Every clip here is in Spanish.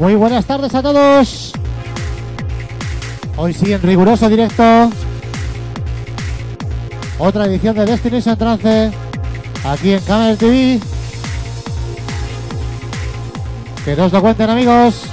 Muy buenas tardes a todos. Hoy sí, en riguroso directo. Otra edición de Destination Trance. Aquí en Camel TV. Que nos lo cuenten amigos.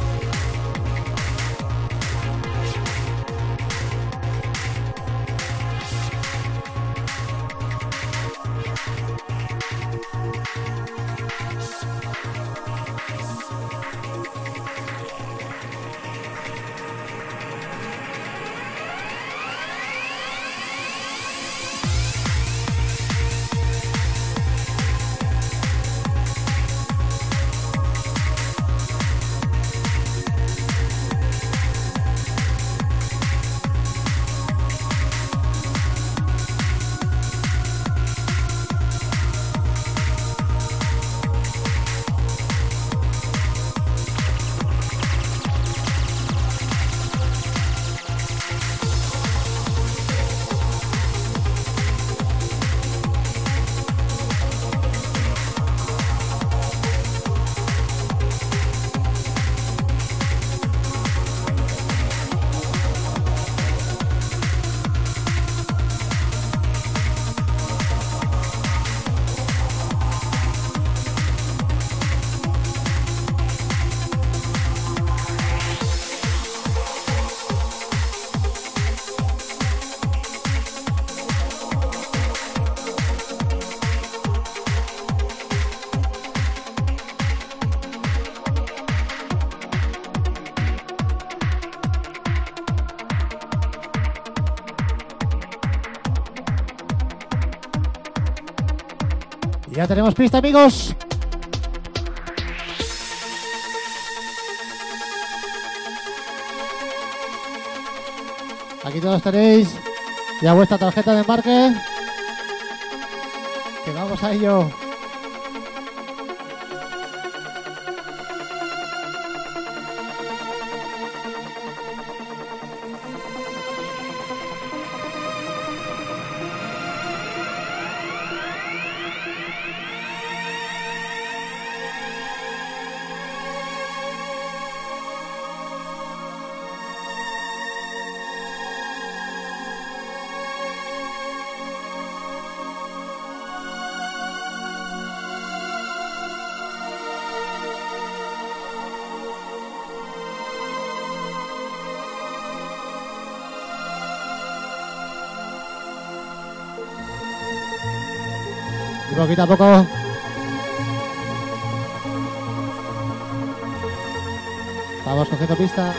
Tenemos pista, amigos. Aquí todos tenéis ya vuestra tarjeta de embarque. Que vamos a ello. Y poquito a poco. Vamos cogiendo pista.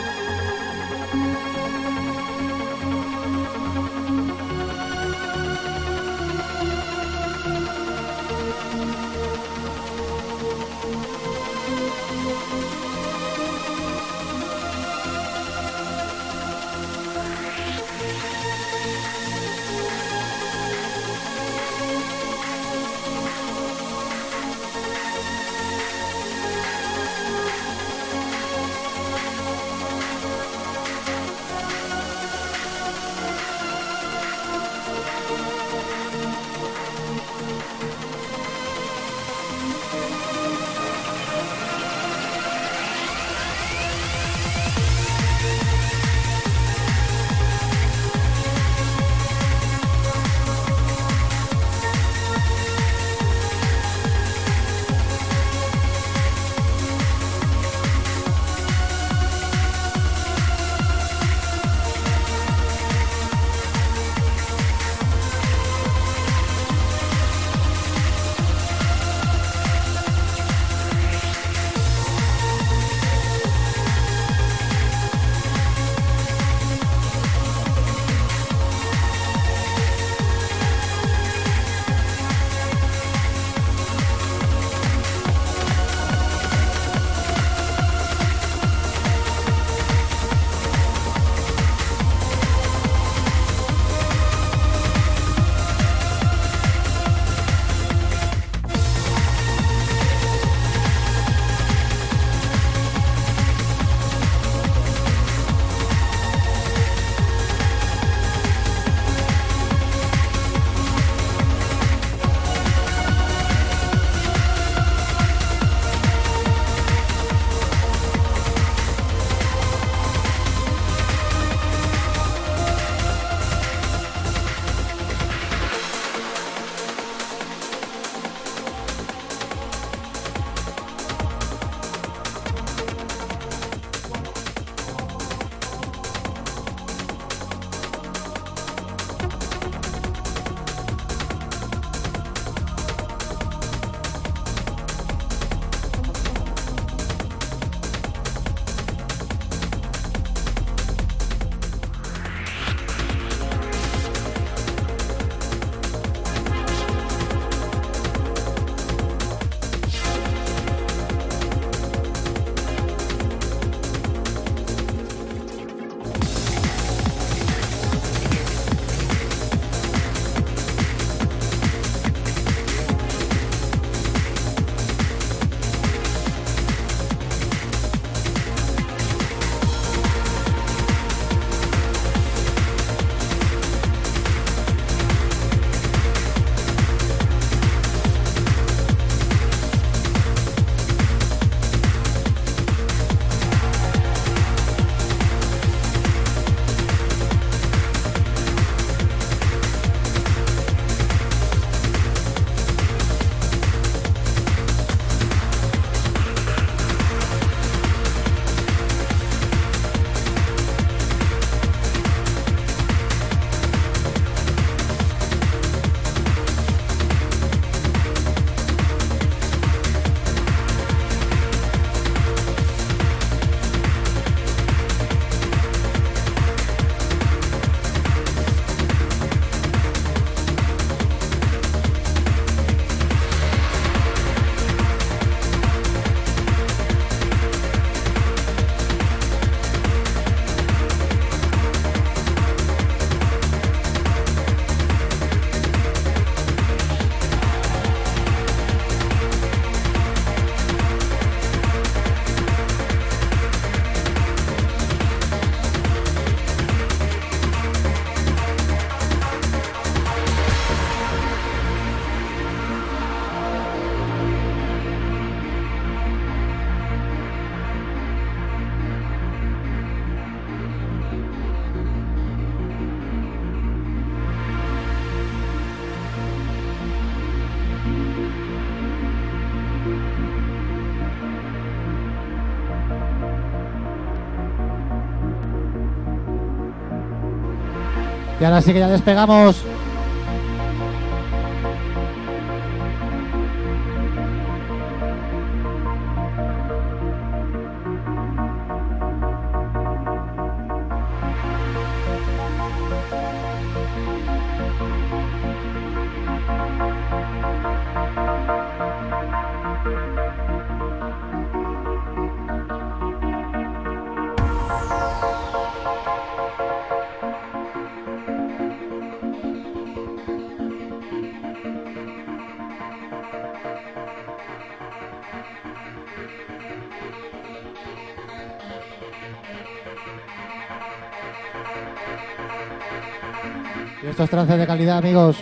Ahora sí que ya despegamos. Trances de calidad, amigos.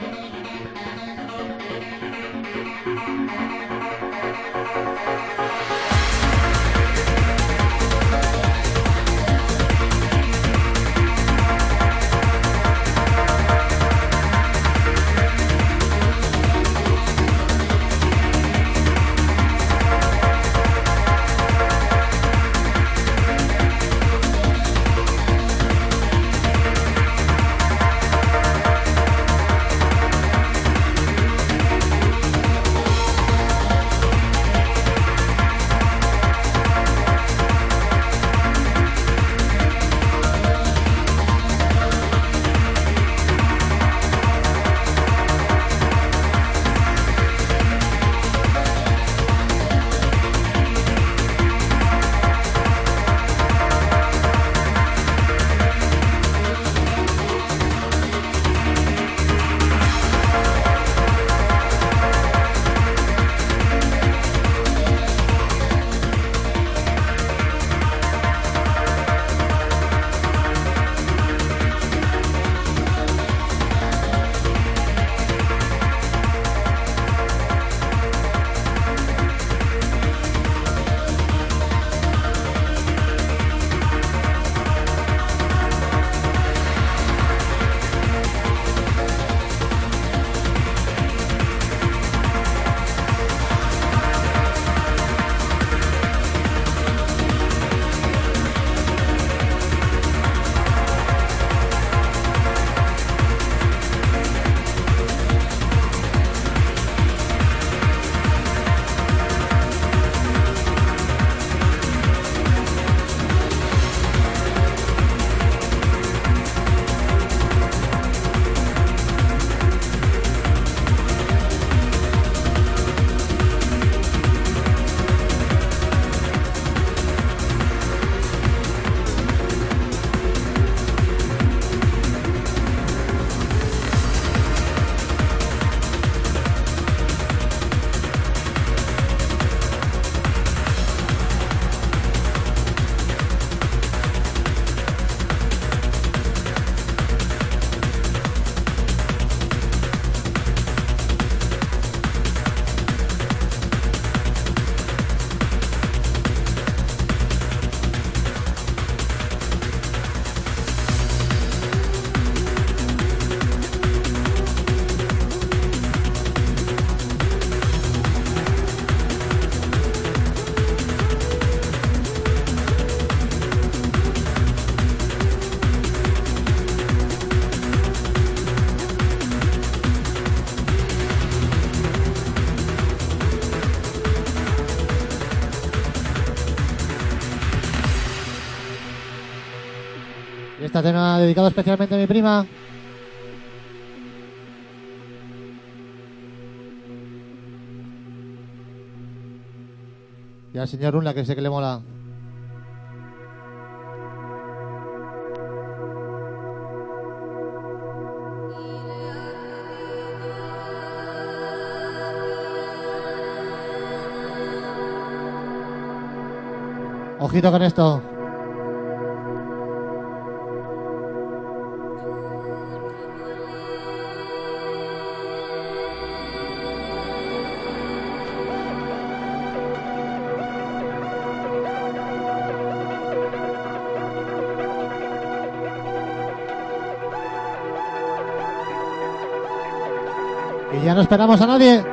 Tema dedicado especialmente a mi prima. Y al señor Unla, que sé que le mola. Ojito con esto. Ya no esperamos a nadie.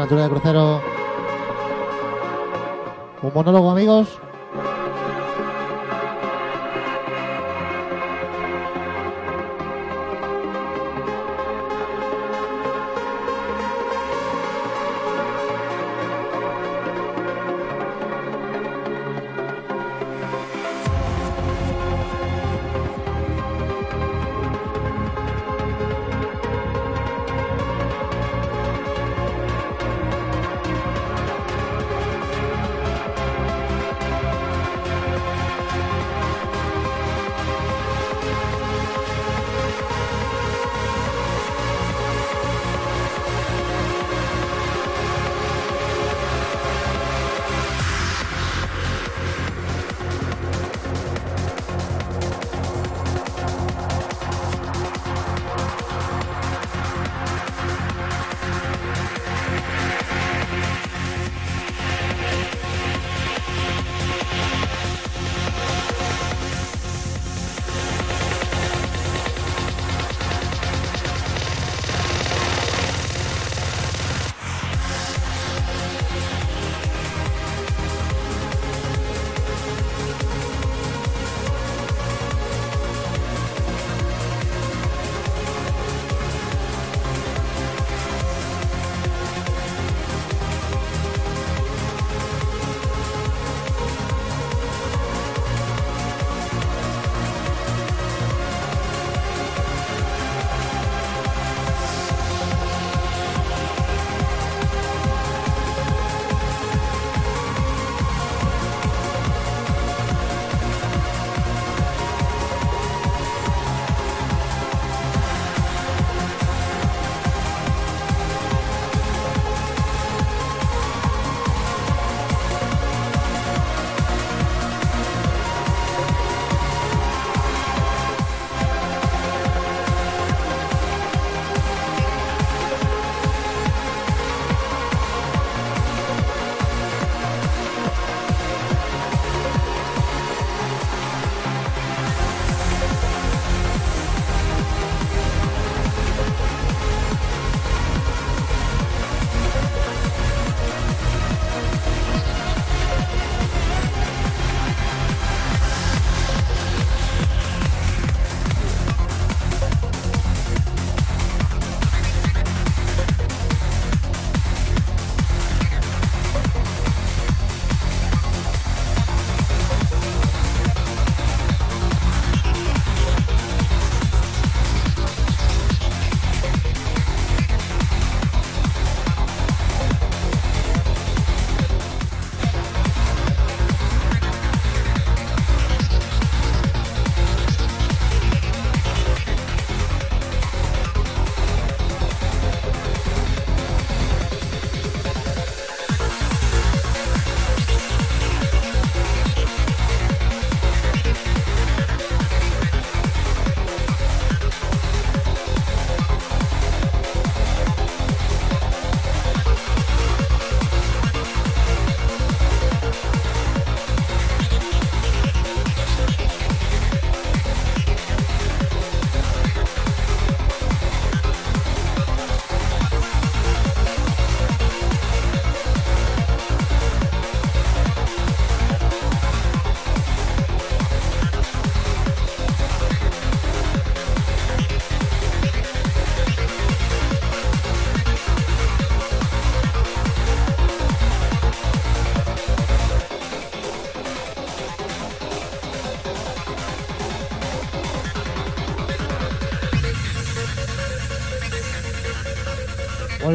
Altura de crucero. Un monólogo, amigos.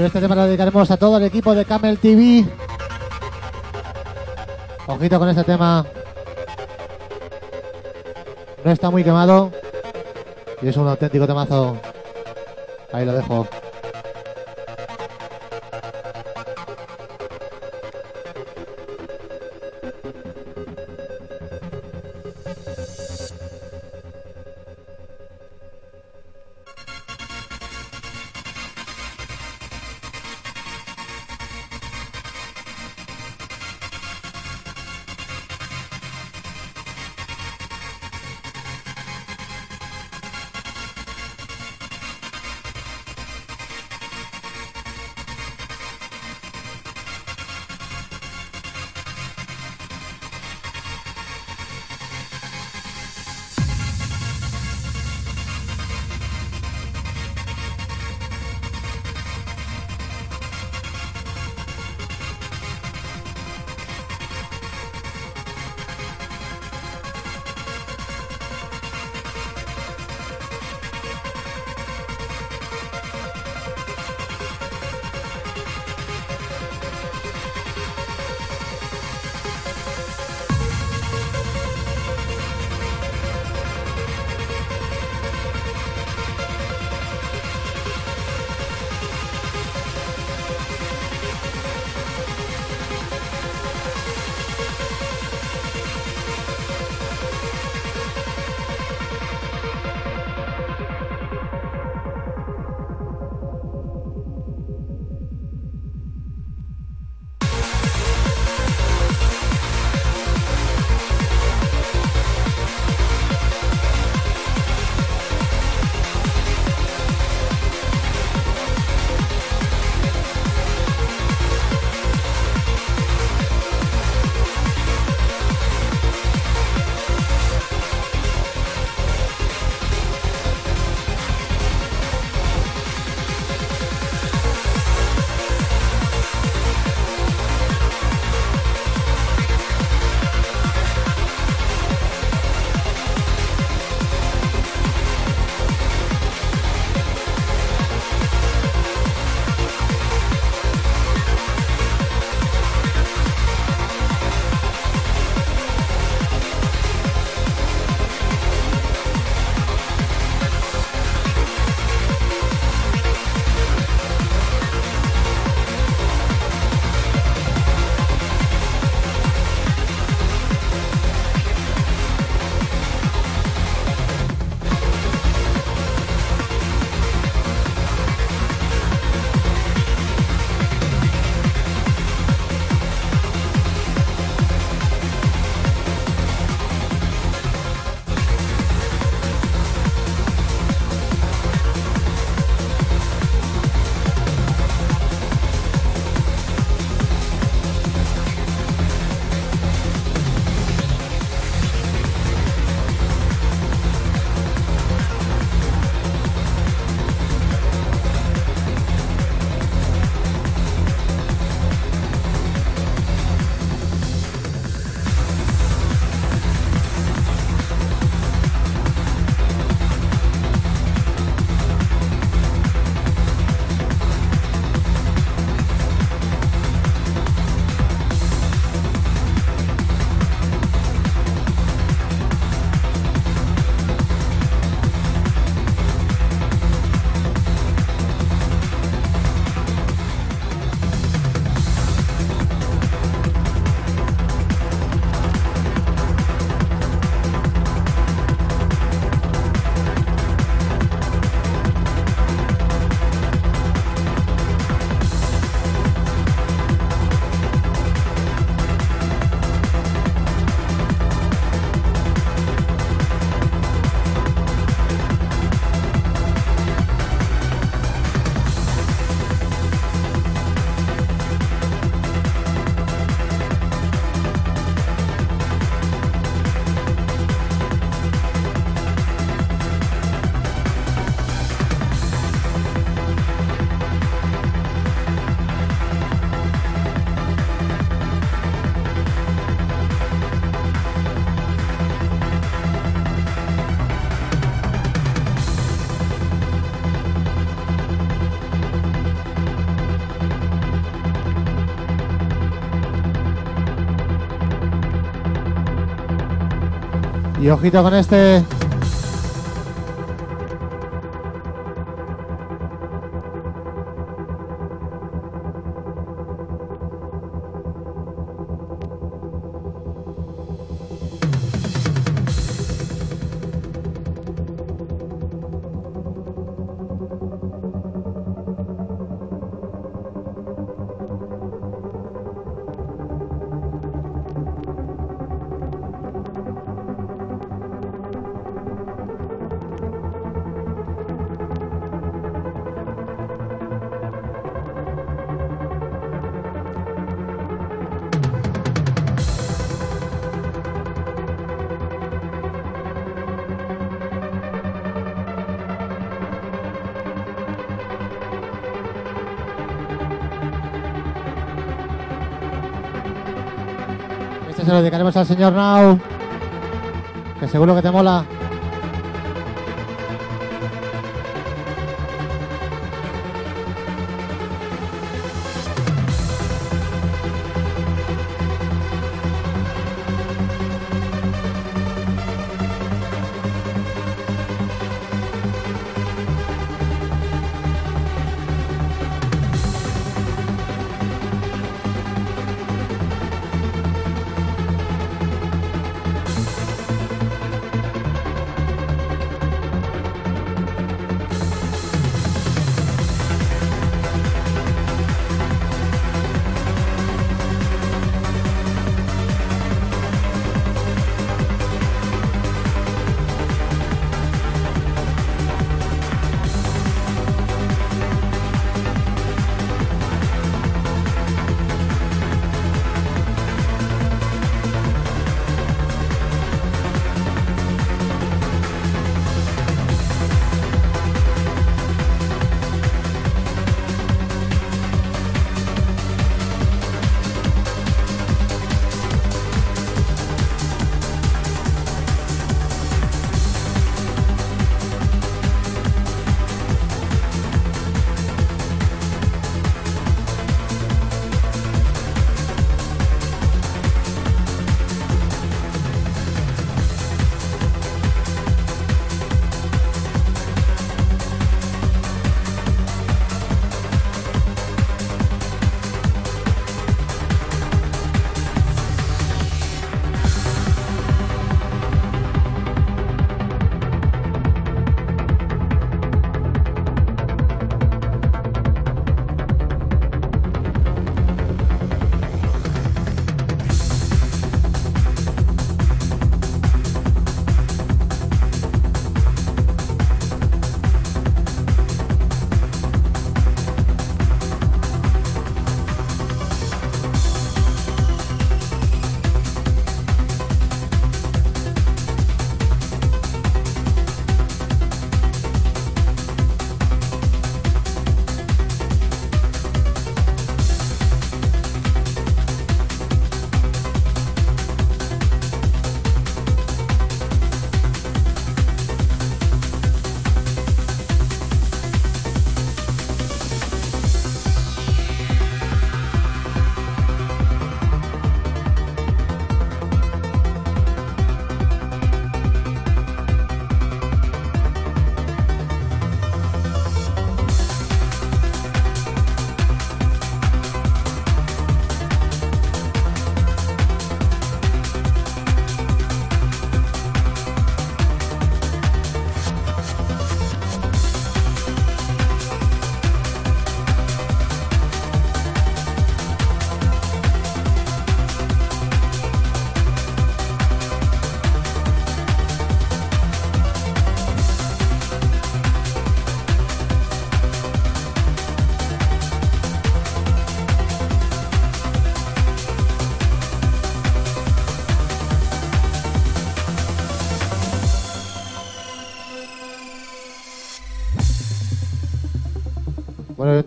Este tema lo dedicaremos a todo el equipo de Camel TV. Ojito con este tema. No está muy quemado. Y es un auténtico temazo. Ahí lo dejo. Y ojito con este. Al señor Now. Que seguro que te mola.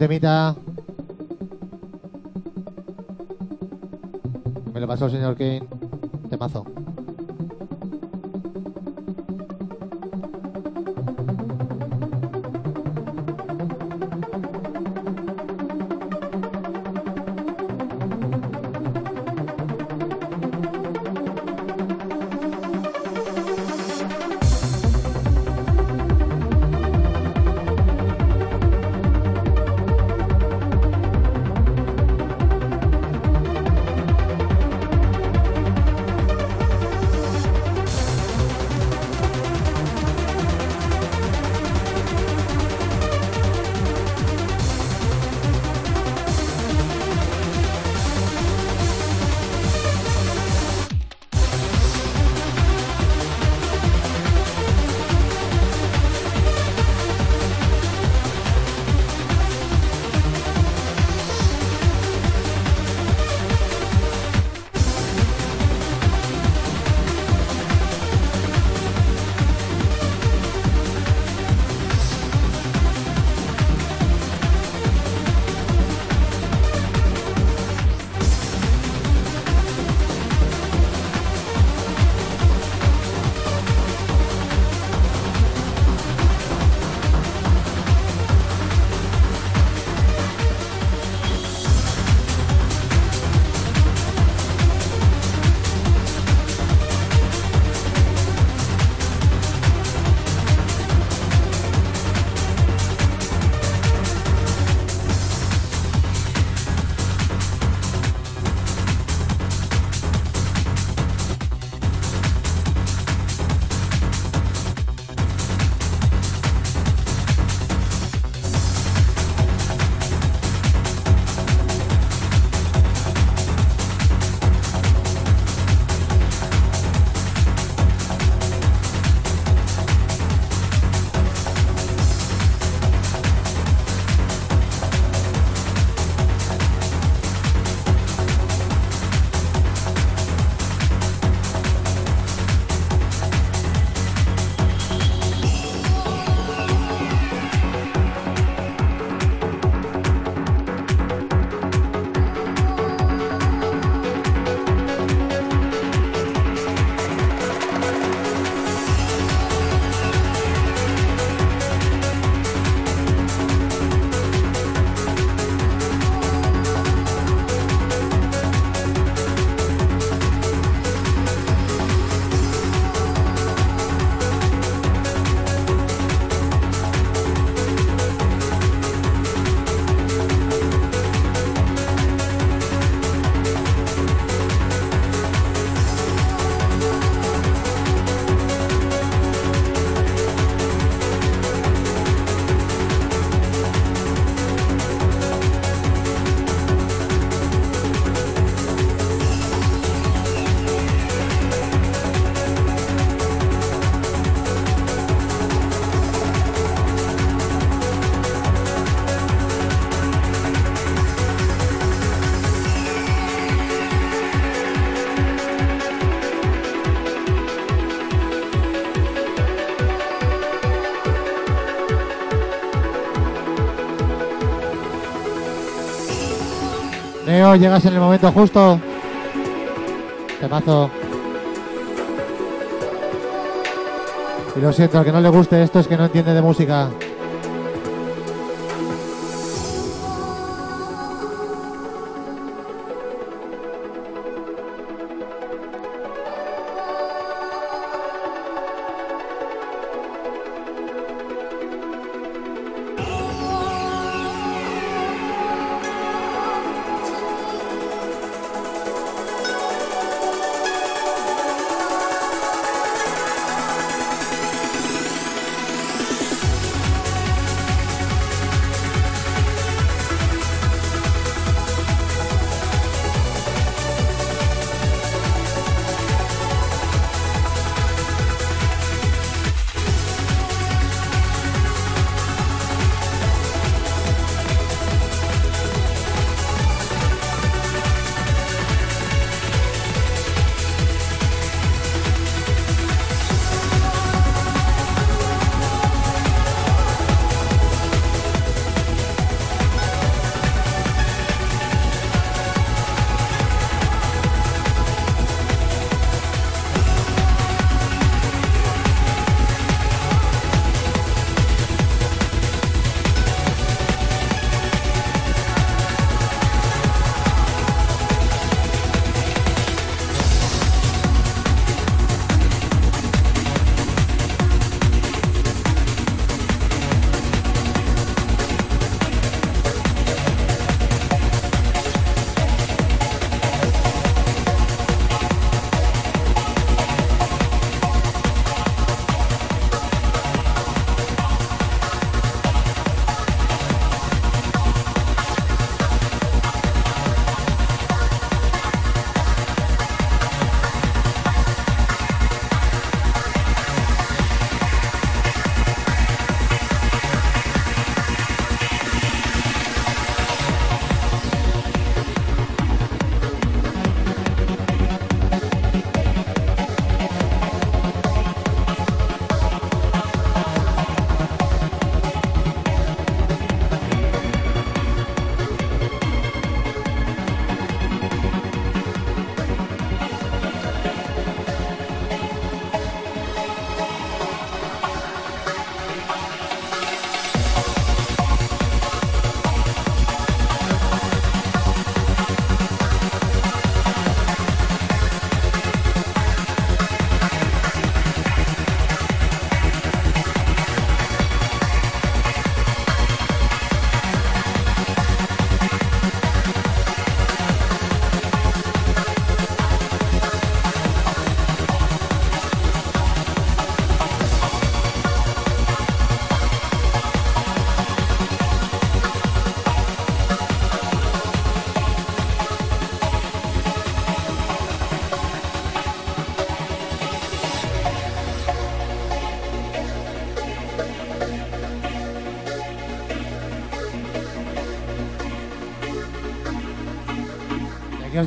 Temita. Me lo pasó el señor King. Temazo. Llegas en el momento justo. Temazo. Y lo siento, al que no le guste esto es que no entiende de música.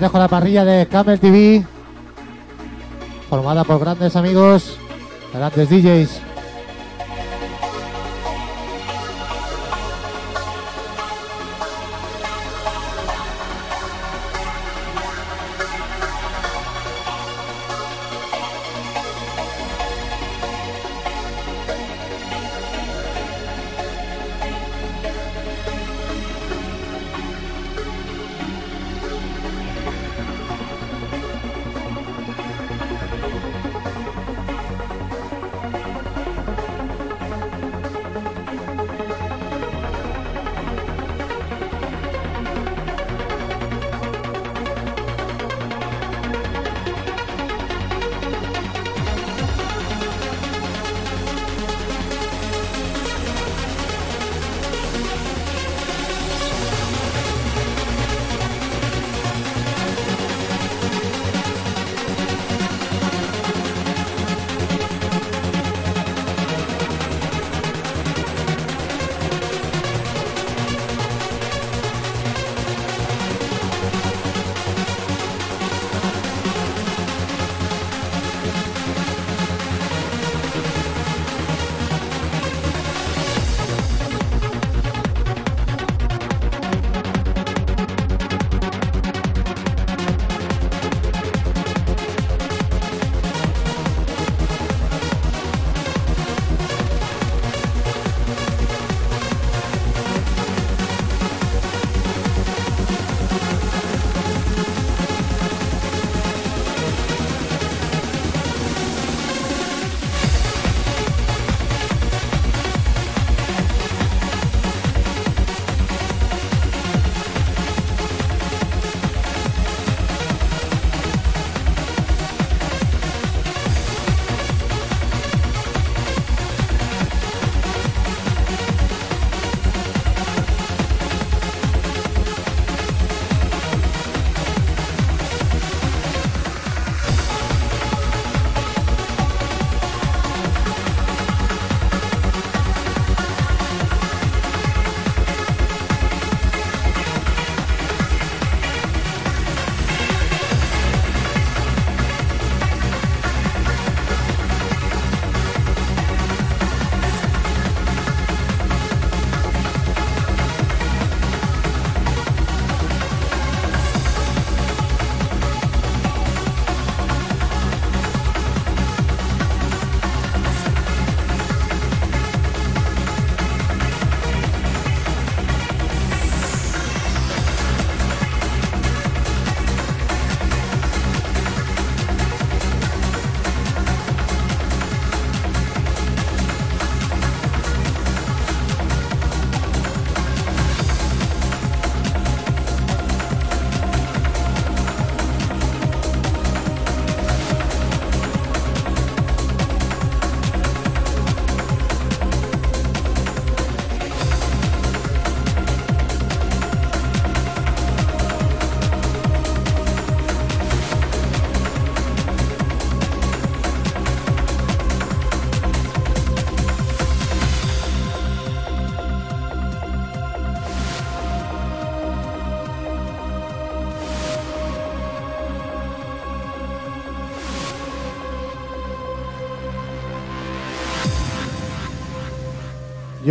Dejo la parrilla de Camel TV, formada por grandes amigos, grandes DJs.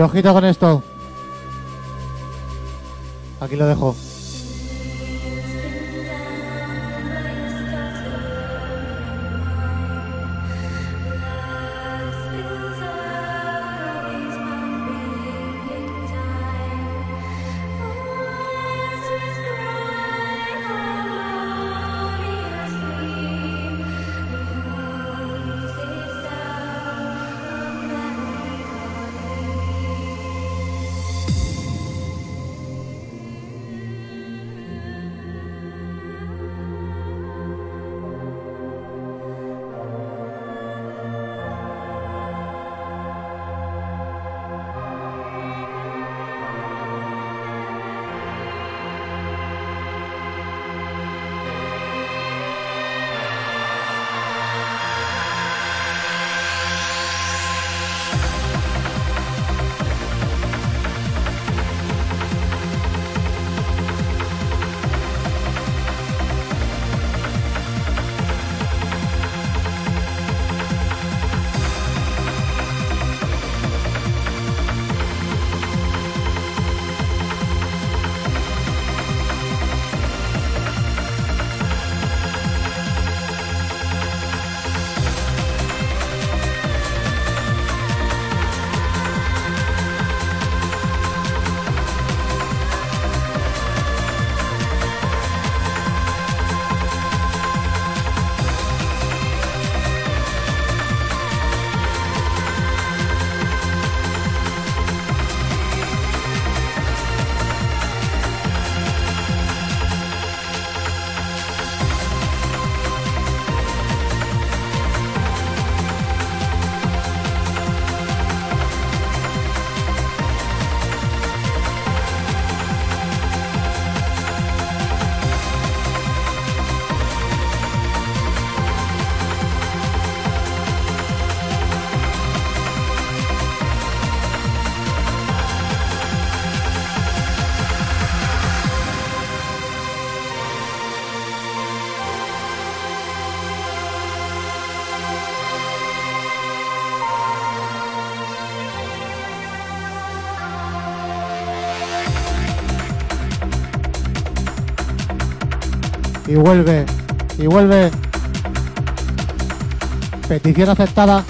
Y ojito con esto. Aquí lo dejo. Y vuelve, y vuelve. Petición aceptada.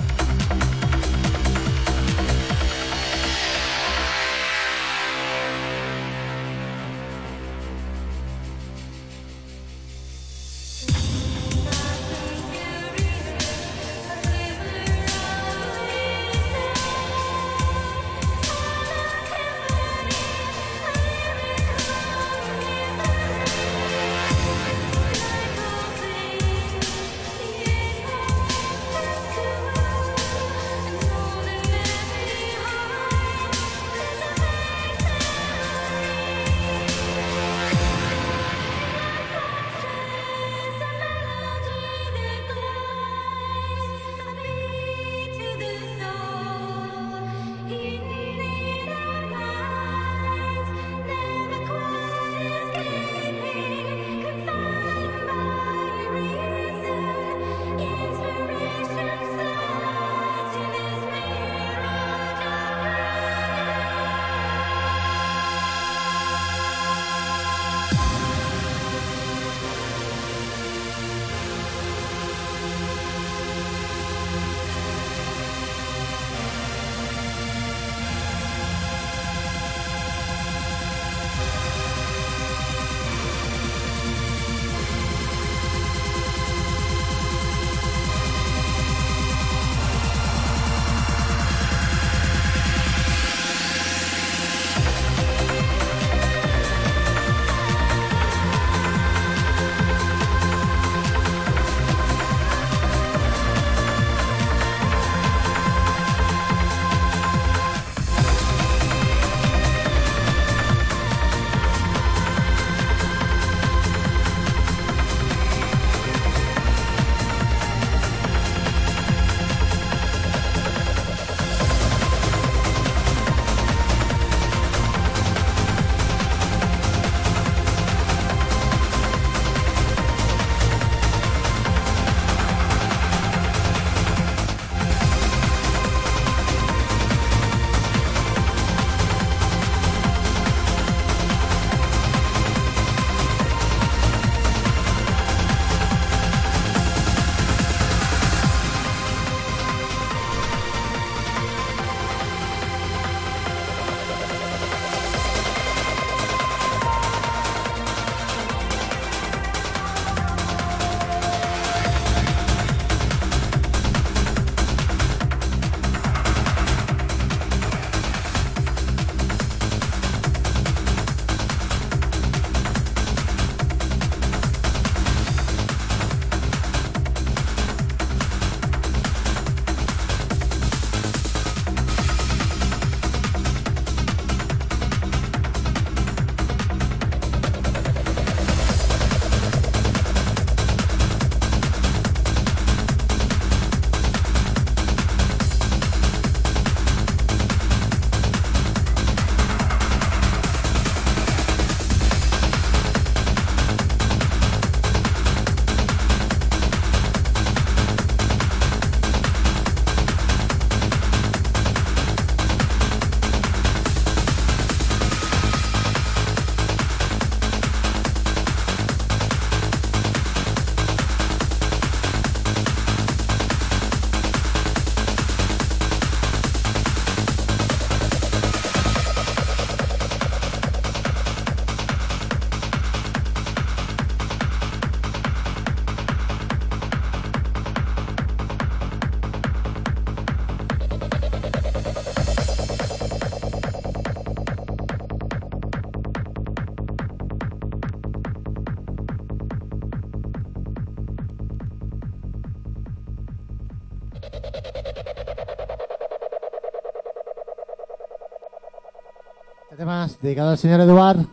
Dedicado al señor Eduard.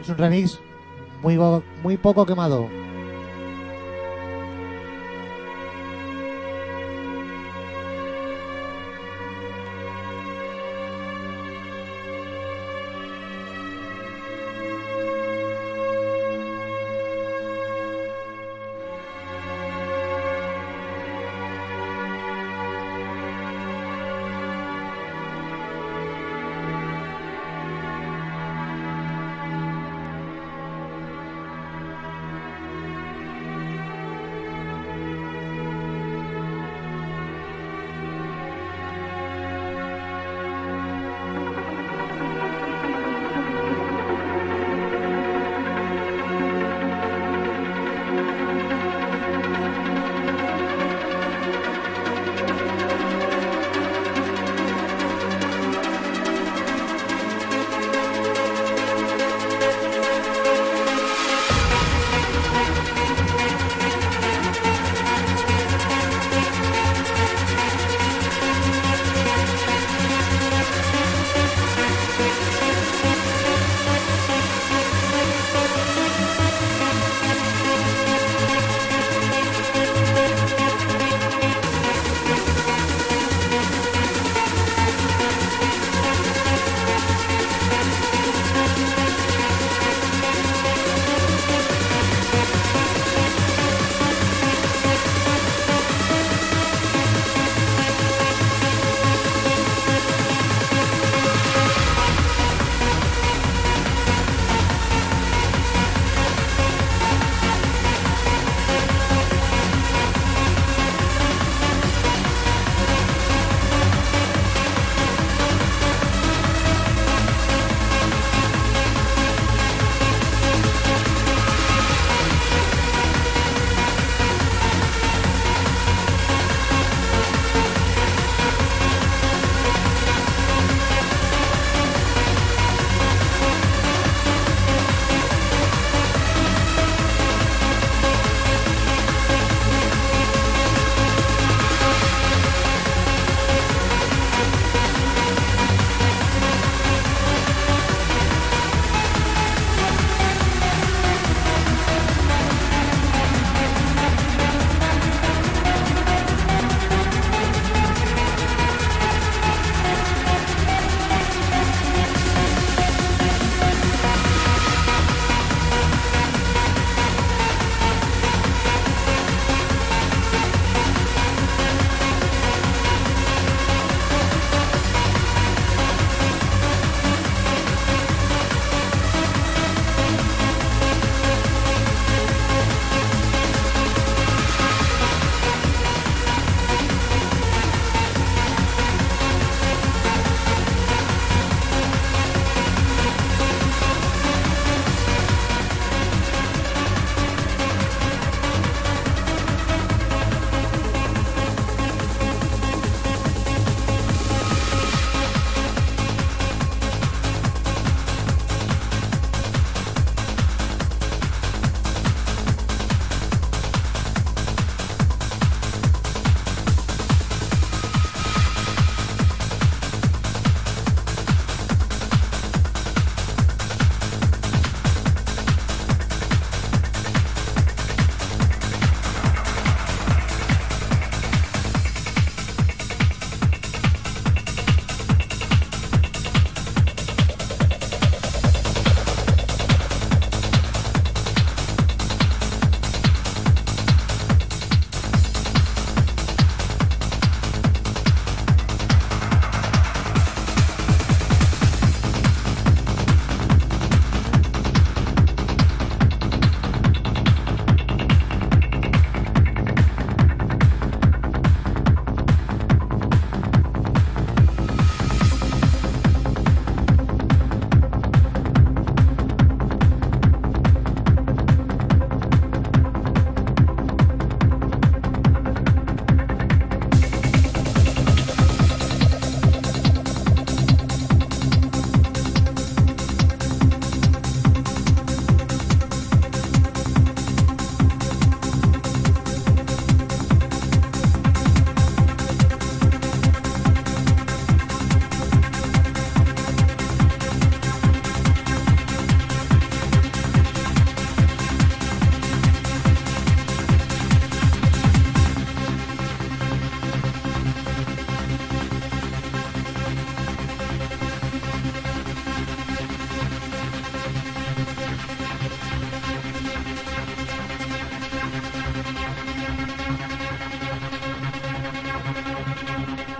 Es un remix muy, muy poco quemado.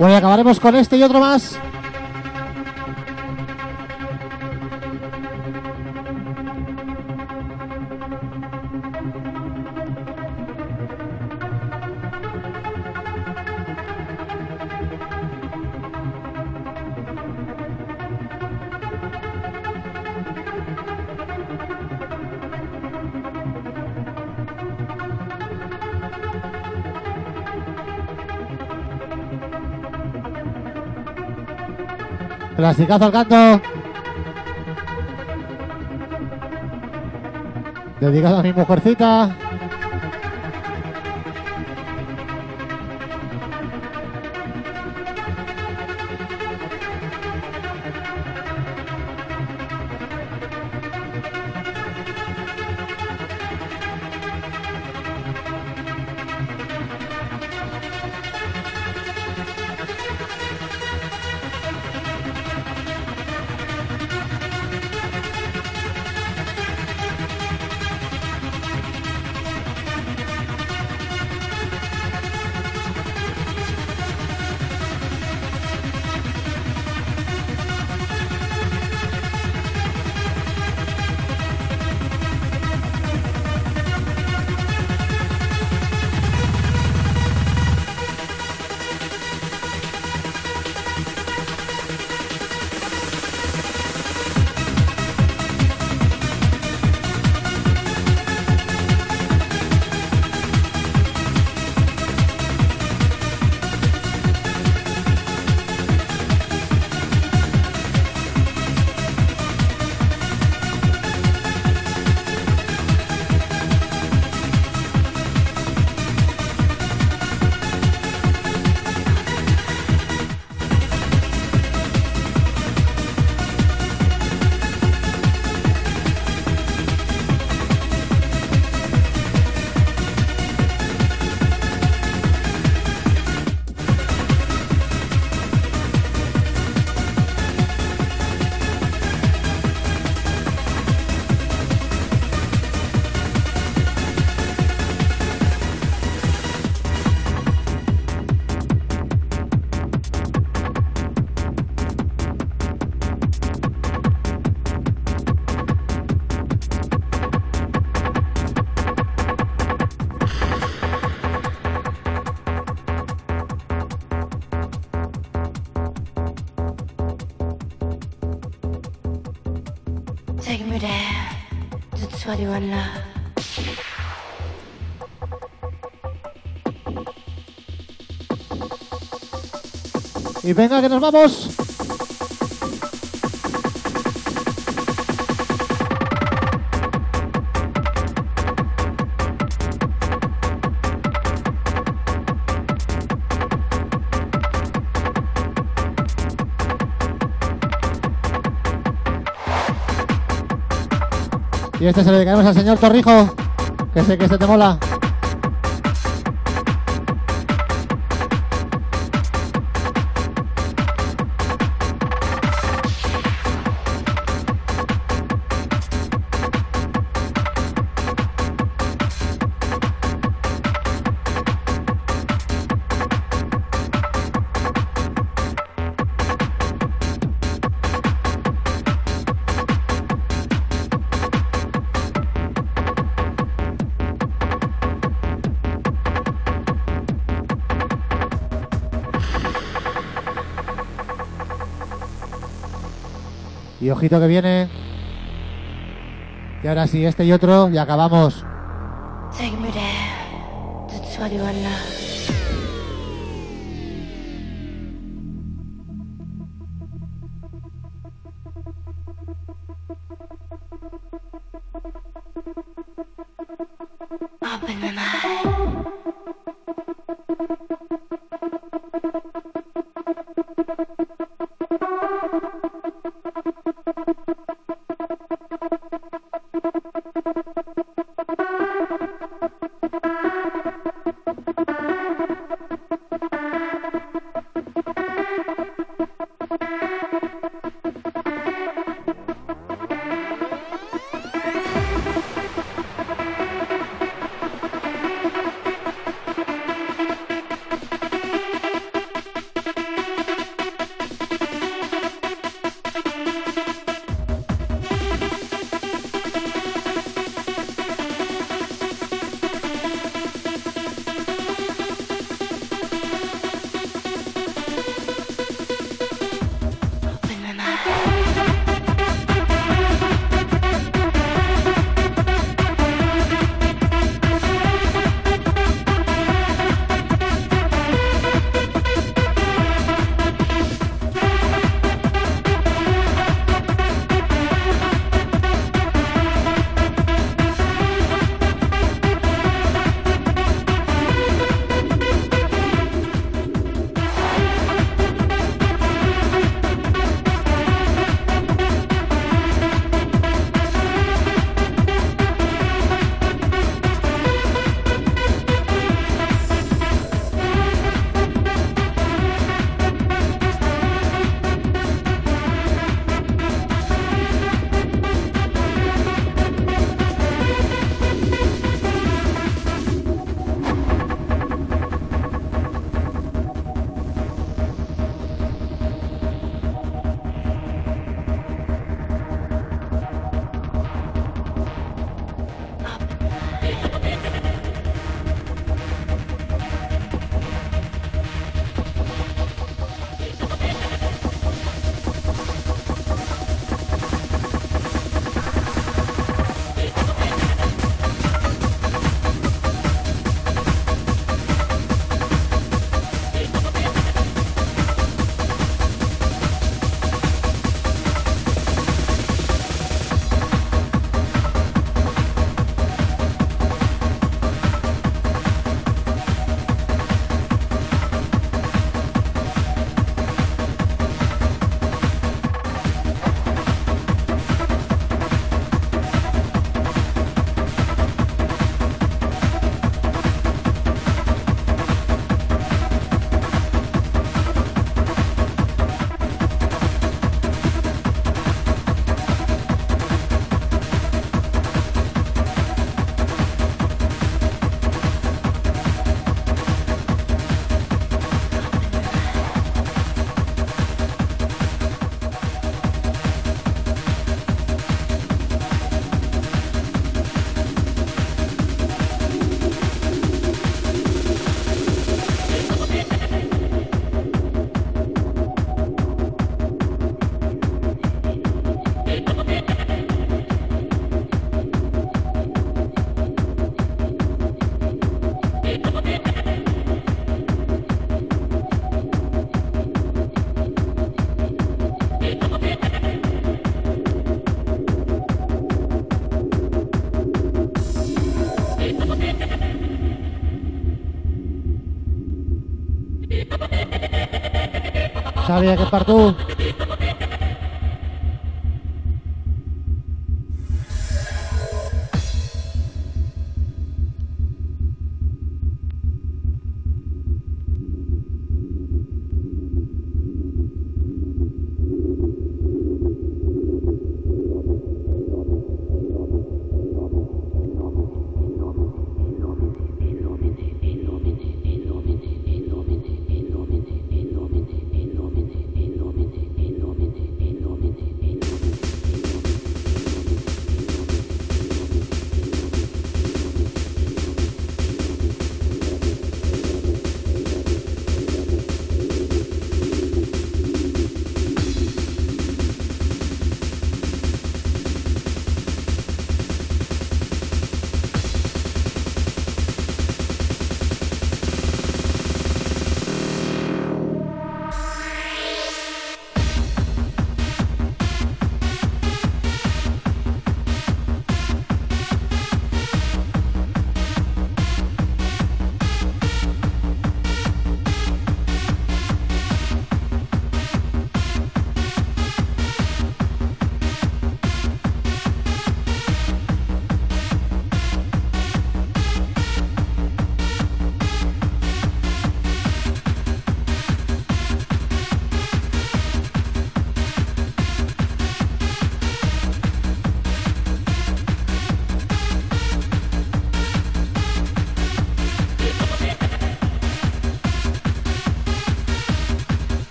Bueno, y acabaremos con este y otro más. Clasicazo al canto. Dedicado a mi mujercita. To 21 love. Y venga, que nos vamos. Y este se lo dedicamos al señor Torrijo, que sé que este te mola. Ojito que viene. Y ahora sí, este y otro, y acabamos. Que partout. Higher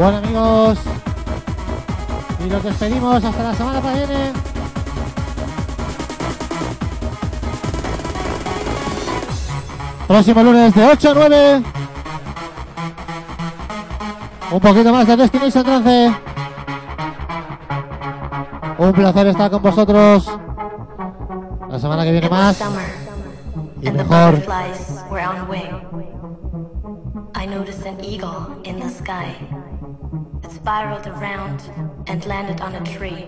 Bueno amigos, y nos despedimos hasta la semana que viene. Próximo lunes de 8 a 9. Un poquito más de Destination Trance. Un placer estar con vosotros. La semana que viene más. Y mejor. I noticed an eagle in the sky. Spiraled around and landed on a tree.